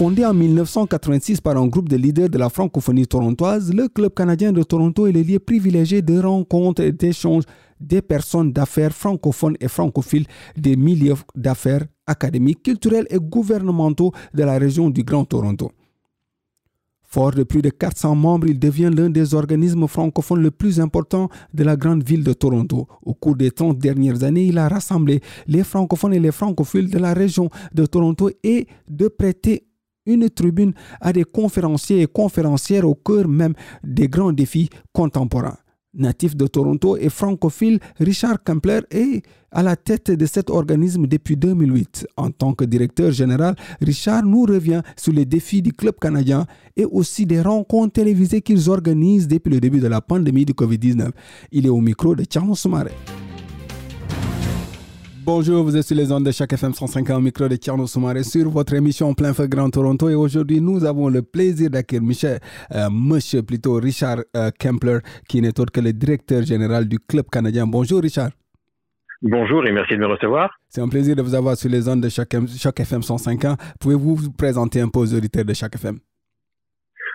Fondé en 1986 par un groupe de leaders de la francophonie torontoise, le Club canadien de Toronto est le lieu privilégié de rencontres et d'échanges des personnes d'affaires francophones et francophiles des milieux d'affaires académiques, culturels et gouvernementaux de la région du Grand Toronto. Fort de plus de 400 membres, il devient l'un des organismes francophones le plus important de la grande ville de Toronto. Au cours des 30 dernières années, il a rassemblé les francophones et les francophiles de la région de Toronto et de prêter une tribune à des conférenciers et conférencières au cœur même des grands défis contemporains. Natif de Toronto et francophile, Richard Kempler est à la tête de cet organisme depuis 2008. En tant que directeur général, Richard nous revient sur les défis du club canadien et aussi des rencontres télévisées qu'ils organisent depuis le début de la pandémie du Covid-19. Il est au micro de Charles Soumaré. Bonjour, vous êtes sur les ondes de chaque FM 105 au micro de Tierno Soumaré sur votre émission Plein Feu Grand Toronto et aujourd'hui nous avons le plaisir d'accueillir Michel, euh, monsieur plutôt Richard euh, Kempler qui n'est autre que le directeur général du club canadien. Bonjour Richard. Bonjour et merci de me recevoir. C'est un plaisir de vous avoir sur les ondes de chaque, chaque FM 105 Pouvez-vous vous présenter un peu aux auditeurs de chaque FM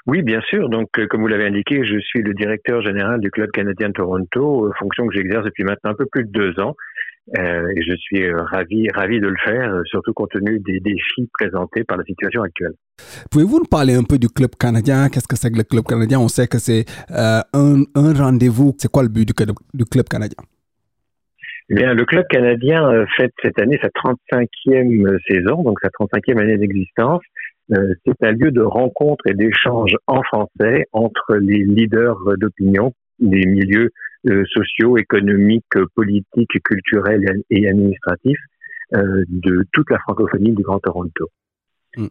oui, bien sûr. Donc, euh, comme vous l'avez indiqué, je suis le directeur général du Club canadien de Toronto, fonction que j'exerce depuis maintenant un peu plus de deux ans. Euh, et je suis euh, ravi, ravi de le faire, euh, surtout compte tenu des défis présentés par la situation actuelle. Pouvez-vous nous parler un peu du club canadien? Qu'est-ce que c'est que le club canadien? On sait que c'est un, un rendez-vous. C'est quoi le but du, du club canadien? Eh bien, le club canadien fête cette année sa 35e saison, donc sa 35e année d'existence. c'est un lieu de rencontre et d'échange en français entre les leaders d'opinion des milieux euh, sociaux, économiques, politiques, culturels et administratifs euh, de toute la francophonie du Grand Toronto. Hmm.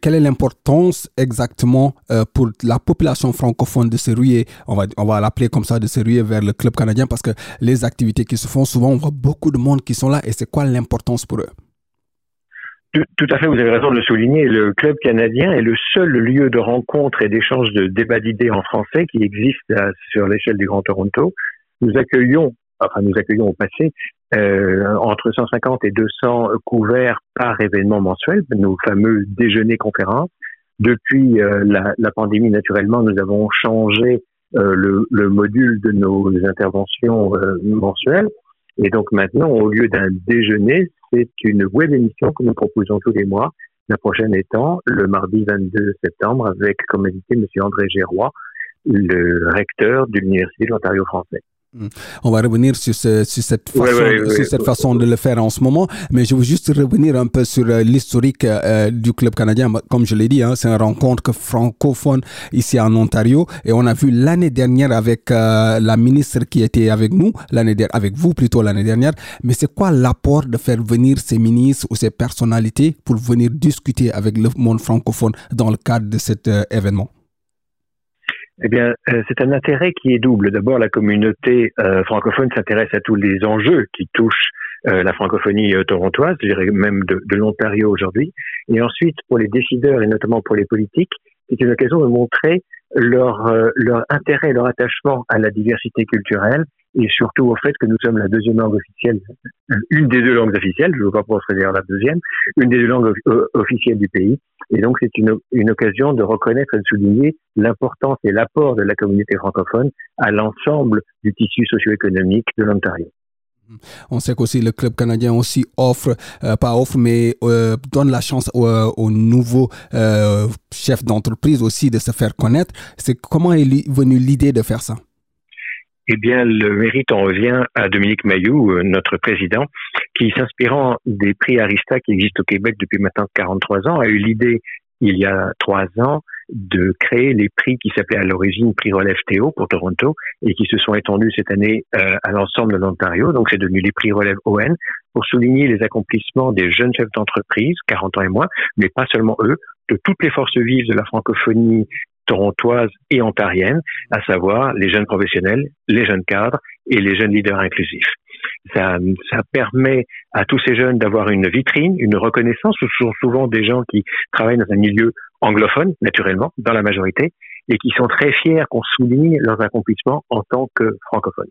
Quelle est l'importance exactement euh, pour la population francophone de se ruer, on va, on va l'appeler comme ça, de se ruer vers le club canadien? Parce que les activités qui se font, souvent on voit beaucoup de monde qui sont là et c'est quoi l'importance pour eux? Tout, à fait, vous avez raison de le souligner. Le club canadien est le seul lieu de rencontre et d'échange de débats d'idées en français qui existe sur l'échelle du Grand Toronto. Nous accueillons, enfin nous accueillons au passé, euh, entre 150 et 200 couverts par événement mensuel, nos fameux déjeuners-conférences. Depuis euh, la, la, pandémie, naturellement, nous avons changé euh, le, le, module de nos interventions euh, mensuelles. Et donc maintenant, au lieu d'un déjeuner, c'est une web émission que nous proposons tous les mois. La prochaine étant le mardi 22 septembre avec comme invité M. André Gérois, le recteur de l'Université de l'Ontario français. Mm. On va revenir sur, cette, façon, de le faire en ce moment, mais je veux juste revenir un peu sur euh, l'historique euh, du club canadien. Comme je l'ai dit, hein, c'est une rencontre francophone ici en Ontario, et on a vu l'année dernière avec euh, la ministre qui était avec nous, l'année avec vous plutôt l'année dernière. Mais c'est quoi l'apport de faire venir ces ministres ou ces personnalités pour venir discuter avec le monde francophone dans le cadre de cet événement? Eh bien, euh, c'est un intérêt qui est double. D'abord, la communauté euh, francophone s'intéresse à tous les enjeux qui touchent euh, la francophonie torontoise, je dirais même de, l'Ontario aujourd'hui. Et ensuite, pour les décideurs et notamment pour les politiques, c'est une occasion de montrer leur, leur intérêt, leur attachement à la diversité culturelle et surtout au fait que nous sommes la deuxième langue officielle, une des deux langues officielles, je ne veux pas pour dire la deuxième, une des deux langues officielles du pays. Et donc c'est une, une occasion de reconnaître et de souligner l'importance et l'apport de la communauté francophone à l'ensemble du tissu socio-économique de l'Ontario. On sait qu'aussi le club canadien aussi offre, euh, pas offre, mais euh, donne la chance aux, nouveaux euh, chefs d'entreprise aussi de se faire connaître. C'est comment est venue l'idée de faire ça? Eh bien, le mérite en revient à Dominique Mayou, euh, notre président, qui, s'inspirant des prix Arista qui existent au Québec depuis maintenant 43 ans, a eu l'idée, il y a trois ans, de créer les prix qui s'appelaient à l'origine prix relève Théo pour Toronto et qui se sont étendus cette année euh, à l'ensemble de l'Ontario. Donc c'est devenu les prix relève ON pour souligner les accomplissements des jeunes chefs d'entreprise, 40 ans et moins, mais pas seulement eux, de toutes les forces vives de la francophonie torontoise et ontarienne, à savoir les jeunes professionnels, les jeunes cadres et les jeunes leaders inclusifs. Ça, permet à tous ces jeunes d'avoir une vitrine, une reconnaissance. Ce sont souvent des gens qui travaillent dans un milieu anglophone, naturellement, dans la majorité, et qui sont très fiers qu'on souligne leurs accomplissements en tant que francophones.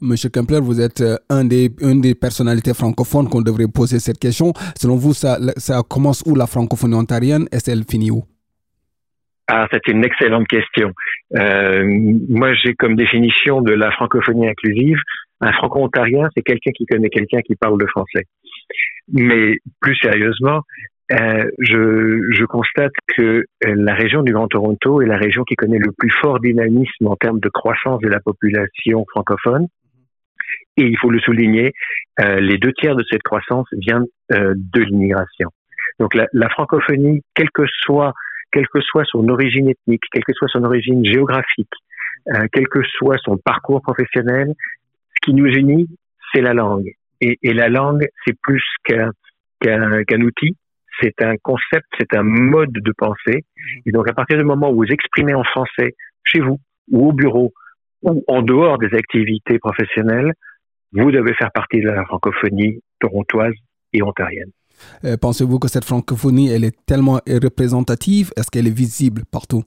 Monsieur Kempler, vous êtes euh, une des personnalités francophones qu'on devrait poser cette question. Selon vous, ça, ça commence où la francophonie ontarienne? Et elle finit où? Ah, c'est une excellente question. Euh, moi, j'ai comme définition de la francophonie inclusive, un franco-ontarien, c'est quelqu'un qui connaît quelqu'un qui parle le français. Mais plus sérieusement, euh, je, je, constate que euh, la région du Grand Toronto est la région qui connaît le plus fort dynamisme en termes de croissance de la population francophone. Et il faut le souligner, euh, les deux tiers de cette croissance viennent euh, de l'immigration. Donc la, la, francophonie, quelle que soit quelle que soit son origine ethnique, quelle que soit son origine géographique, euh, quel que soit son parcours professionnel, ce qui nous unit, c'est la langue. Et, et la langue, c'est plus qu'un outil, c'est un concept, c'est un mode de pensée. Et donc, à partir du moment où vous exprimez en français, chez vous, ou au bureau, ou en dehors des activités professionnelles, vous devez faire partie de la francophonie torontoise et ontarienne. Euh, pensez-vous que cette francophonie, elle est tellement représentative? Est-ce qu'elle est visible partout?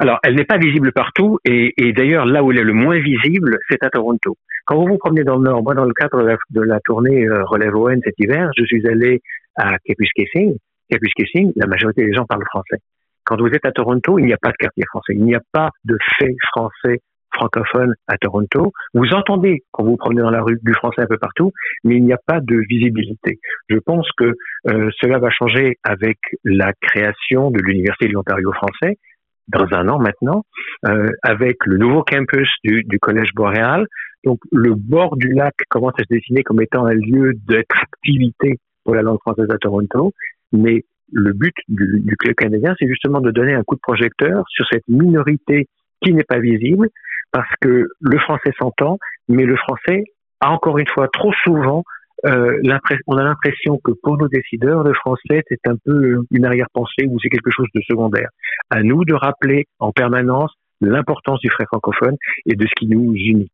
Alors, elle n'est pas visible partout, et, d'ailleurs, là où elle est le moins visible, c'est à Toronto. Quand vous vous promenez dans le Nord, moi, dans le cadre de la, tournée euh, Relève ON cet hiver, je suis allé à Kepuskeising. Kepuskeising, la majorité des gens parlent français. Quand vous êtes à Toronto, il n'y a pas de quartier français, il n'y a pas de fait français francophone à Toronto. Vous entendez quand vous promenez dans la rue du français un peu partout, mais il n'y a pas de visibilité. Je pense que euh, cela va changer avec la création de l'Université de l'Ontario français dans un an maintenant, euh, avec le nouveau campus du, du, Collège Boréal. Donc le bord du lac commence à se dessiner comme étant un lieu d'attractivité pour la langue française à Toronto, mais le but du, du club canadien, c'est justement de donner un coup de projecteur sur cette minorité qui n'est pas visible, parce que le français s'entend, mais le français a encore une fois trop souvent euh, on a l'impression que pour nos décideurs, le français c'est un peu une arrière-pensée ou c'est quelque chose de secondaire. À nous de rappeler en permanence l'importance du frère francophone et de ce qui nous unit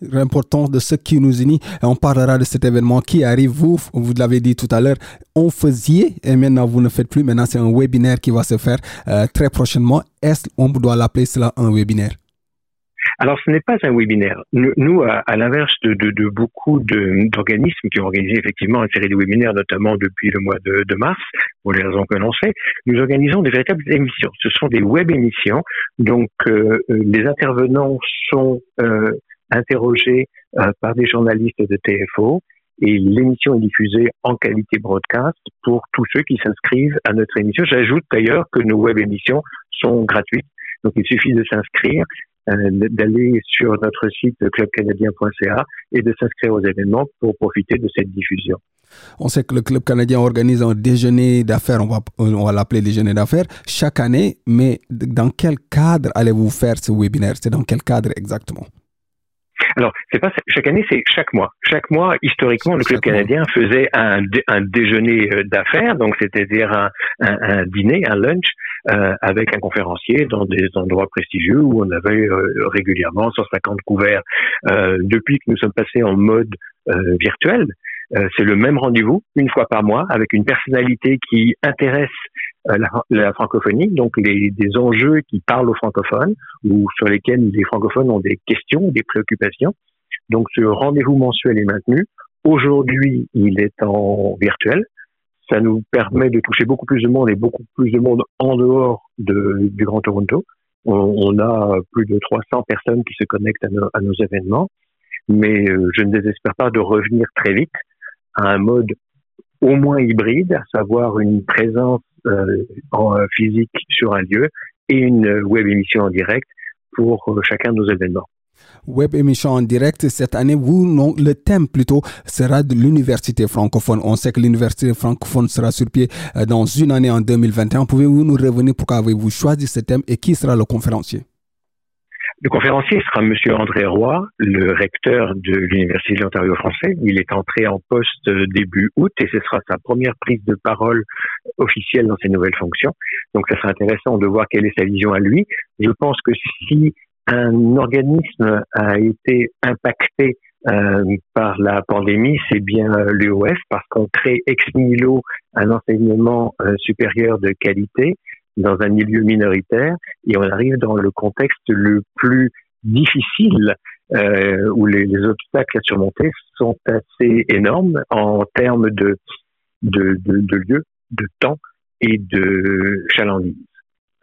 l'importance de ce qui nous unit. On parlera de cet événement qui arrive. Vous, vous l'avez dit tout à l'heure, on faisait et maintenant vous ne faites plus. Maintenant, c'est un webinaire qui va se faire euh, très prochainement. Est-ce qu'on doit l'appeler cela un webinaire? Alors, ce n'est pas un webinaire. Nous, à, l'inverse de, de, de, beaucoup d'organismes qui ont organisé effectivement une série de webinaires, notamment depuis le mois de, mars, pour les raisons que l'on sait, nous organisons des véritables émissions. Ce sont des web émissions. Donc, euh, les intervenants sont euh, interrogés euh, par des journalistes de TFO et l'émission est diffusée en qualité broadcast pour tous ceux qui s'inscrivent à notre émission. J'ajoute d'ailleurs que nos web émissions sont gratuites. Donc il suffit de s'inscrire euh, d'aller sur notre site clubcanadien.ca et de s'inscrire aux événements pour profiter de cette diffusion. On sait que le Club canadien organise un déjeuner d'affaires, on va, on va l'appeler déjeuner d'affaires, chaque année, mais dans quel cadre allez-vous faire ce webinaire? C'est dans quel cadre exactement? Alors, c'est pas chaque année, c'est chaque mois. Chaque mois, historiquement, le club canadien faisait un, un déjeuner euh, d'affaires, donc c'est-à-dire un, un, un, dîner, un lunch euh, avec un conférencier dans des endroits prestigieux où on avait euh, régulièrement 150 couverts. Euh, depuis que nous sommes passés en mode euh, virtuel, c'est le même rendez-vous une fois par mois avec une personnalité qui intéresse la, la, francophonie, donc les, des enjeux qui parlent aux francophones ou sur lesquels les francophones ont des questions, des préoccupations. Donc ce rendez-vous mensuel est maintenu. Aujourd'hui, il est en virtuel. Ça nous permet de toucher beaucoup plus de monde et beaucoup plus de monde en dehors de, du Grand Toronto. On, on, a plus de 300 personnes qui se connectent à nos, à nos événements, mais euh, je ne désespère pas de revenir très vite à un mode au moins hybride, à savoir une présence euh, en euh, physique sur un lieu et une web émission en direct pour euh, chacun de nos événements. Web émission en direct. Cette année, le thème plutôt sera de l'université francophone. On sait que l'université francophone sera sur pied euh, dans une année en 2021. Pouvez-vous nous revenir pourquoi avez-vous choisi ce thème et qui sera le conférencier? Le conférencier sera Monsieur André Roy, le recteur de l'Université de l'Ontario français. Il est entré en poste début août et ce sera sa première prise de parole officielle dans ses nouvelles fonctions. Donc, ça sera intéressant de voir quelle est sa vision à lui. Je pense que si un organisme a été impacté euh, par la pandémie, c'est bien l'UOF parce qu'on crée ex nihilo un enseignement euh, supérieur de qualité dans un milieu minoritaire et on arrive dans le contexte le plus difficile euh, où les, les, obstacles à surmonter sont assez énormes en termes de, de, lieu, de temps et de chalandise.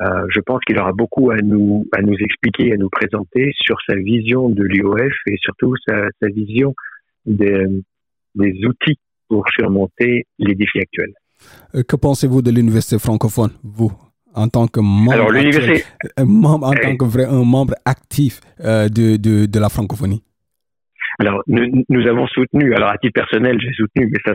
Euh, je pense qu'il aura beaucoup à nous, à nous expliquer, à nous présenter sur sa vision de l'IOF et surtout sa, sa vision des, des outils pour surmonter les défis actuels. Euh, que pensez-vous de l'université francophone, vous, en tant que membre, Alors, membre en tant que vrai un membre actif euh, de, de, de, la francophonie Alors, nous, nous, avons soutenu, alors à titre personnel, j'ai soutenu, mais ça,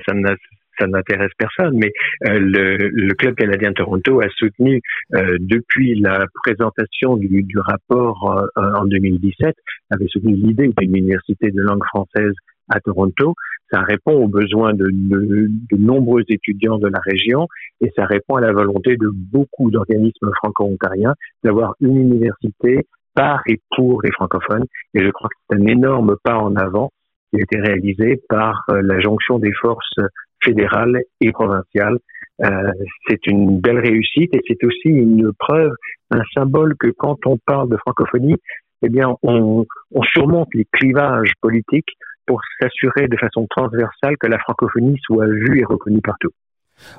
ça n'intéresse personne, mais euh, le, le, club canadien de Toronto a soutenu euh, depuis la présentation du, du rapport en 2017, avait soutenu l'idée d'une université de langue française à Toronto. Ça répond aux besoins de, de, de, nombreux étudiants de la région et ça répond à la volonté de beaucoup d'organismes franco-ontariens d'avoir une université par et pour les francophones. Et je crois que c'est un énorme pas en avant qui a été réalisé par la jonction des forces fédérale et provinciale. Euh, c'est une belle réussite et c'est aussi une preuve, un symbole que quand on parle de francophonie, eh bien, on, on surmonte les clivages politiques pour s'assurer de façon transversale que la francophonie soit vue et reconnue partout.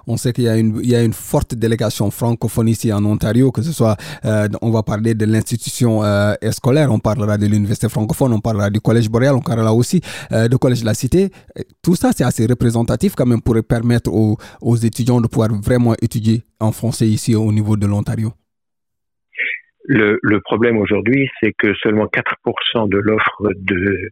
On sait qu'il y, a une, forte délégation francophone ici en Ontario, que ce soit, euh, on va parler de l'institution euh, scolaire, on parlera de l'université francophone, on parlera du collège boréal, on parlera aussi euh, du collège de la cité. Tout ça, c'est assez représentatif quand même pour permettre aux, aux étudiants de pouvoir vraiment étudier en français ici au niveau de l'Ontario. Le, le, problème aujourd'hui, c'est que seulement 4% de l'offre de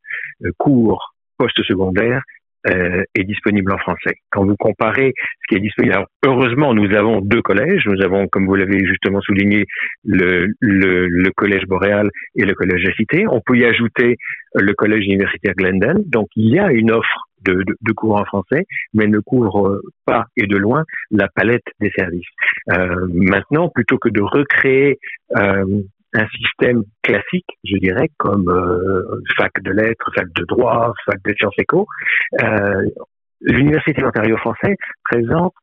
cours post-secondaire euh, est disponible en français. Quand vous comparez ce qui est disponible, alors heureusement nous avons deux collèges, nous avons comme vous l'avez justement souligné le, le, le, collège boréal et le collège de Cité. On peut y ajouter le collège universitaire Glendale. Donc il y a une offre de, de, cours en français, mais ne couvre pas et de loin la palette des services. Euh, maintenant, plutôt que de recréer euh, un système classique, je dirais, comme euh, fac de lettres, fac de droit, fac de sciences éco, euh, l'Université d'Ontario français présente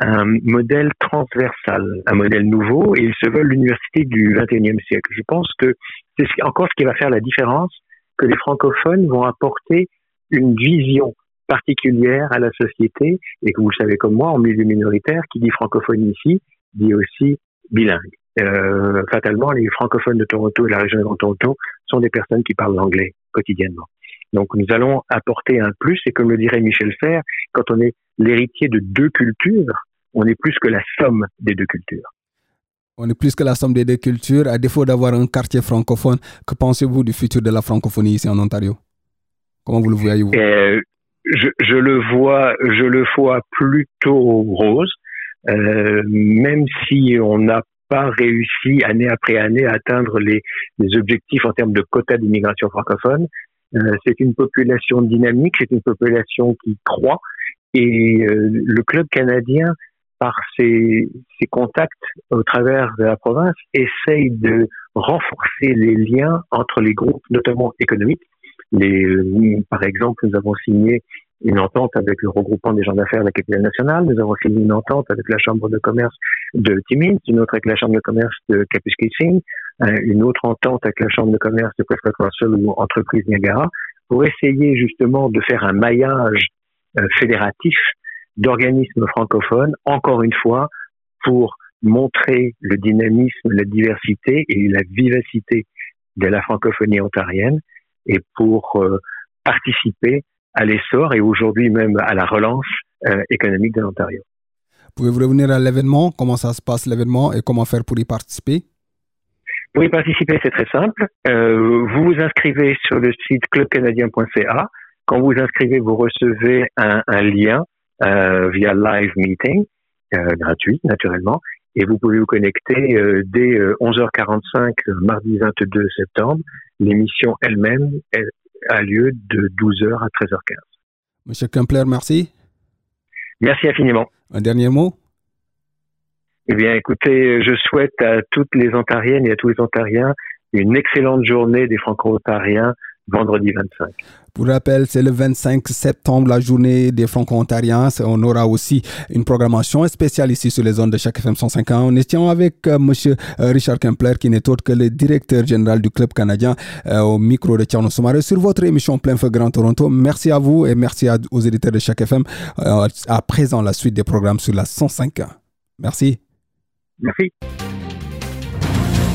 un modèle transversal, un modèle nouveau, et ils se veulent l'université du 21e siècle. Je pense que c'est encore ce qui va faire la différence, que les francophones vont apporter une vision particulière à la société, et que vous le savez comme moi, en milieu minoritaire, qui dit francophonie ici, dit aussi bilingue euh, fatalement, les francophones de Toronto et la région de Toronto sont des personnes qui parlent l'anglais quotidiennement. Donc nous allons apporter un plus, et comme le dirait Michel Fer, quand on est l'héritier de deux cultures, on est plus que la somme des deux cultures. On est plus que la somme des deux cultures. À défaut d'avoir un quartier francophone, que pensez-vous du futur de la francophonie ici en Ontario? Comment vous le voyez-vous? Euh, je, le vois, je le vois plutôt rose. Euh, même si on n'a pas réussi année après année à atteindre les, les objectifs en termes de quotas d'immigration francophone. Euh, c'est une population dynamique, c'est une population qui croît et euh, le club canadien, par ses, ses, contacts au travers de la province, essaye de renforcer les liens entre les groupes, notamment économiques. Les, euh, par exemple, nous avons signé une entente avec le regroupement des gens d'affaires de la capitale nationale. Nous avons signé une entente avec la chambre de commerce de Timmins, une autre avec la chambre de commerce de Kapuskasing, euh, une autre entente avec la chambre de commerce de Prescott Russell ou entreprise Niagara, pour essayer justement de faire un maillage euh, fédératif d'organismes francophones, encore une fois, pour montrer le dynamisme, la diversité et la vivacité de la francophonie ontarienne et pour euh, participer à l'essor et aujourd'hui même à la relance euh, économique de l'Ontario. Pouvez-vous revenir à l'événement? Comment ça se passe l'événement et comment faire pour y participer? Pour y participer, c'est très simple. Euh, vous vous inscrivez sur le site clubcanadien.ca. Quand vous inscrivez, vous recevez un, un lien euh, via live meeting, euh, gratuit naturellement, et vous pouvez vous connecter euh, dès 11h45 euh, mardi 22 septembre. L'émission elle-même a lieu de 12h à 13h15. Monsieur Kempler, merci. Merci infiniment. Un dernier mot? Eh bien, écoutez, je souhaite à toutes les Ontariennes et à tous les Ontariens une excellente journée des Franco-Ontariens vendredi 25. Pour rappel, c'est le 25 septembre, la journée des Franco-Ontariens. On aura aussi une programmation spéciale ici sur les zones de chaque FM 105 On étions avec euh, Monsieur euh, Richard Kempler, qui n'est autre que le directeur général du club canadien, euh, au micro de Tcherno Soumare, sur votre émission Plein Feu Grand Toronto. Merci à vous et merci à, aux éditeurs de chaque FM. Euh, à présent, la suite des programmes sur la 105 Merci. Merci.